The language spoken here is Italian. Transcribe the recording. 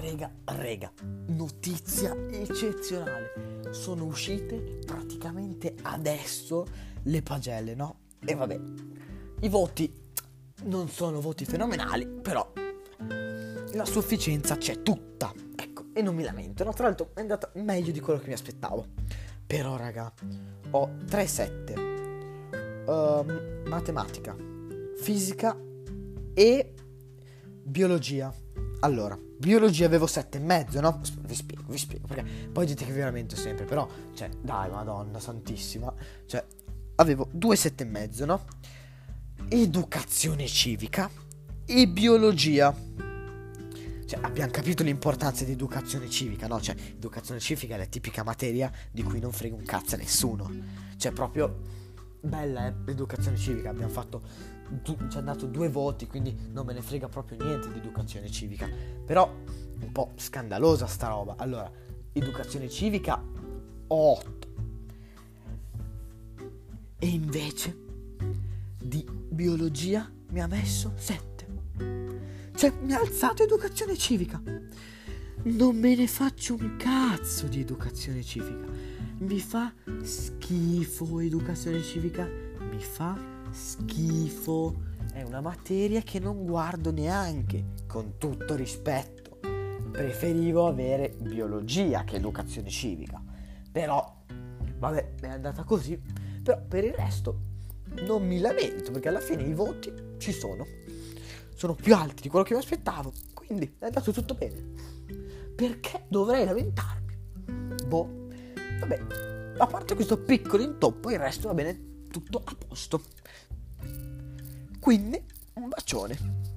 Rega, rega, notizia eccezionale. Sono uscite praticamente adesso le pagelle, no? E vabbè, i voti non sono voti fenomenali, però la sufficienza c'è tutta. Ecco, e non mi lamento, no? Tra l'altro è andata meglio di quello che mi aspettavo. Però, raga, ho 3-7. Um, ehm, matematica, fisica e biologia. Allora, biologia avevo 7 e mezzo, no? Vi spiego, vi spiego, perché poi dite che veramente sempre, però, cioè, dai, madonna santissima, cioè, avevo 2 7 e mezzo, no? Educazione civica e biologia. Cioè, abbiamo capito l'importanza di educazione civica, no? Cioè, educazione civica è la tipica materia di cui non frega un cazzo a nessuno. Cioè, proprio bella, eh? Educazione civica. Abbiamo fatto. Du- ci hanno dato due voti, quindi non me ne frega proprio niente di educazione civica. Però, un po' scandalosa sta roba. Allora, educazione civica 8. E invece di biologia mi ha messo 7. Cioè, mi ha alzato educazione civica. Non me ne faccio un cazzo di educazione civica. Mi fa schifo educazione civica. Mi fa schifo. È una materia che non guardo neanche, con tutto rispetto. Preferivo avere biologia che educazione civica. Però, vabbè, è andata così. Però per il resto non mi lamento perché alla fine i voti ci sono sono più alti di quello che mi aspettavo. Quindi è andato tutto bene. Perché dovrei lamentarmi? Boh, vabbè, a parte questo piccolo intoppo, il resto va bene tutto a posto. Quindi, un bacione.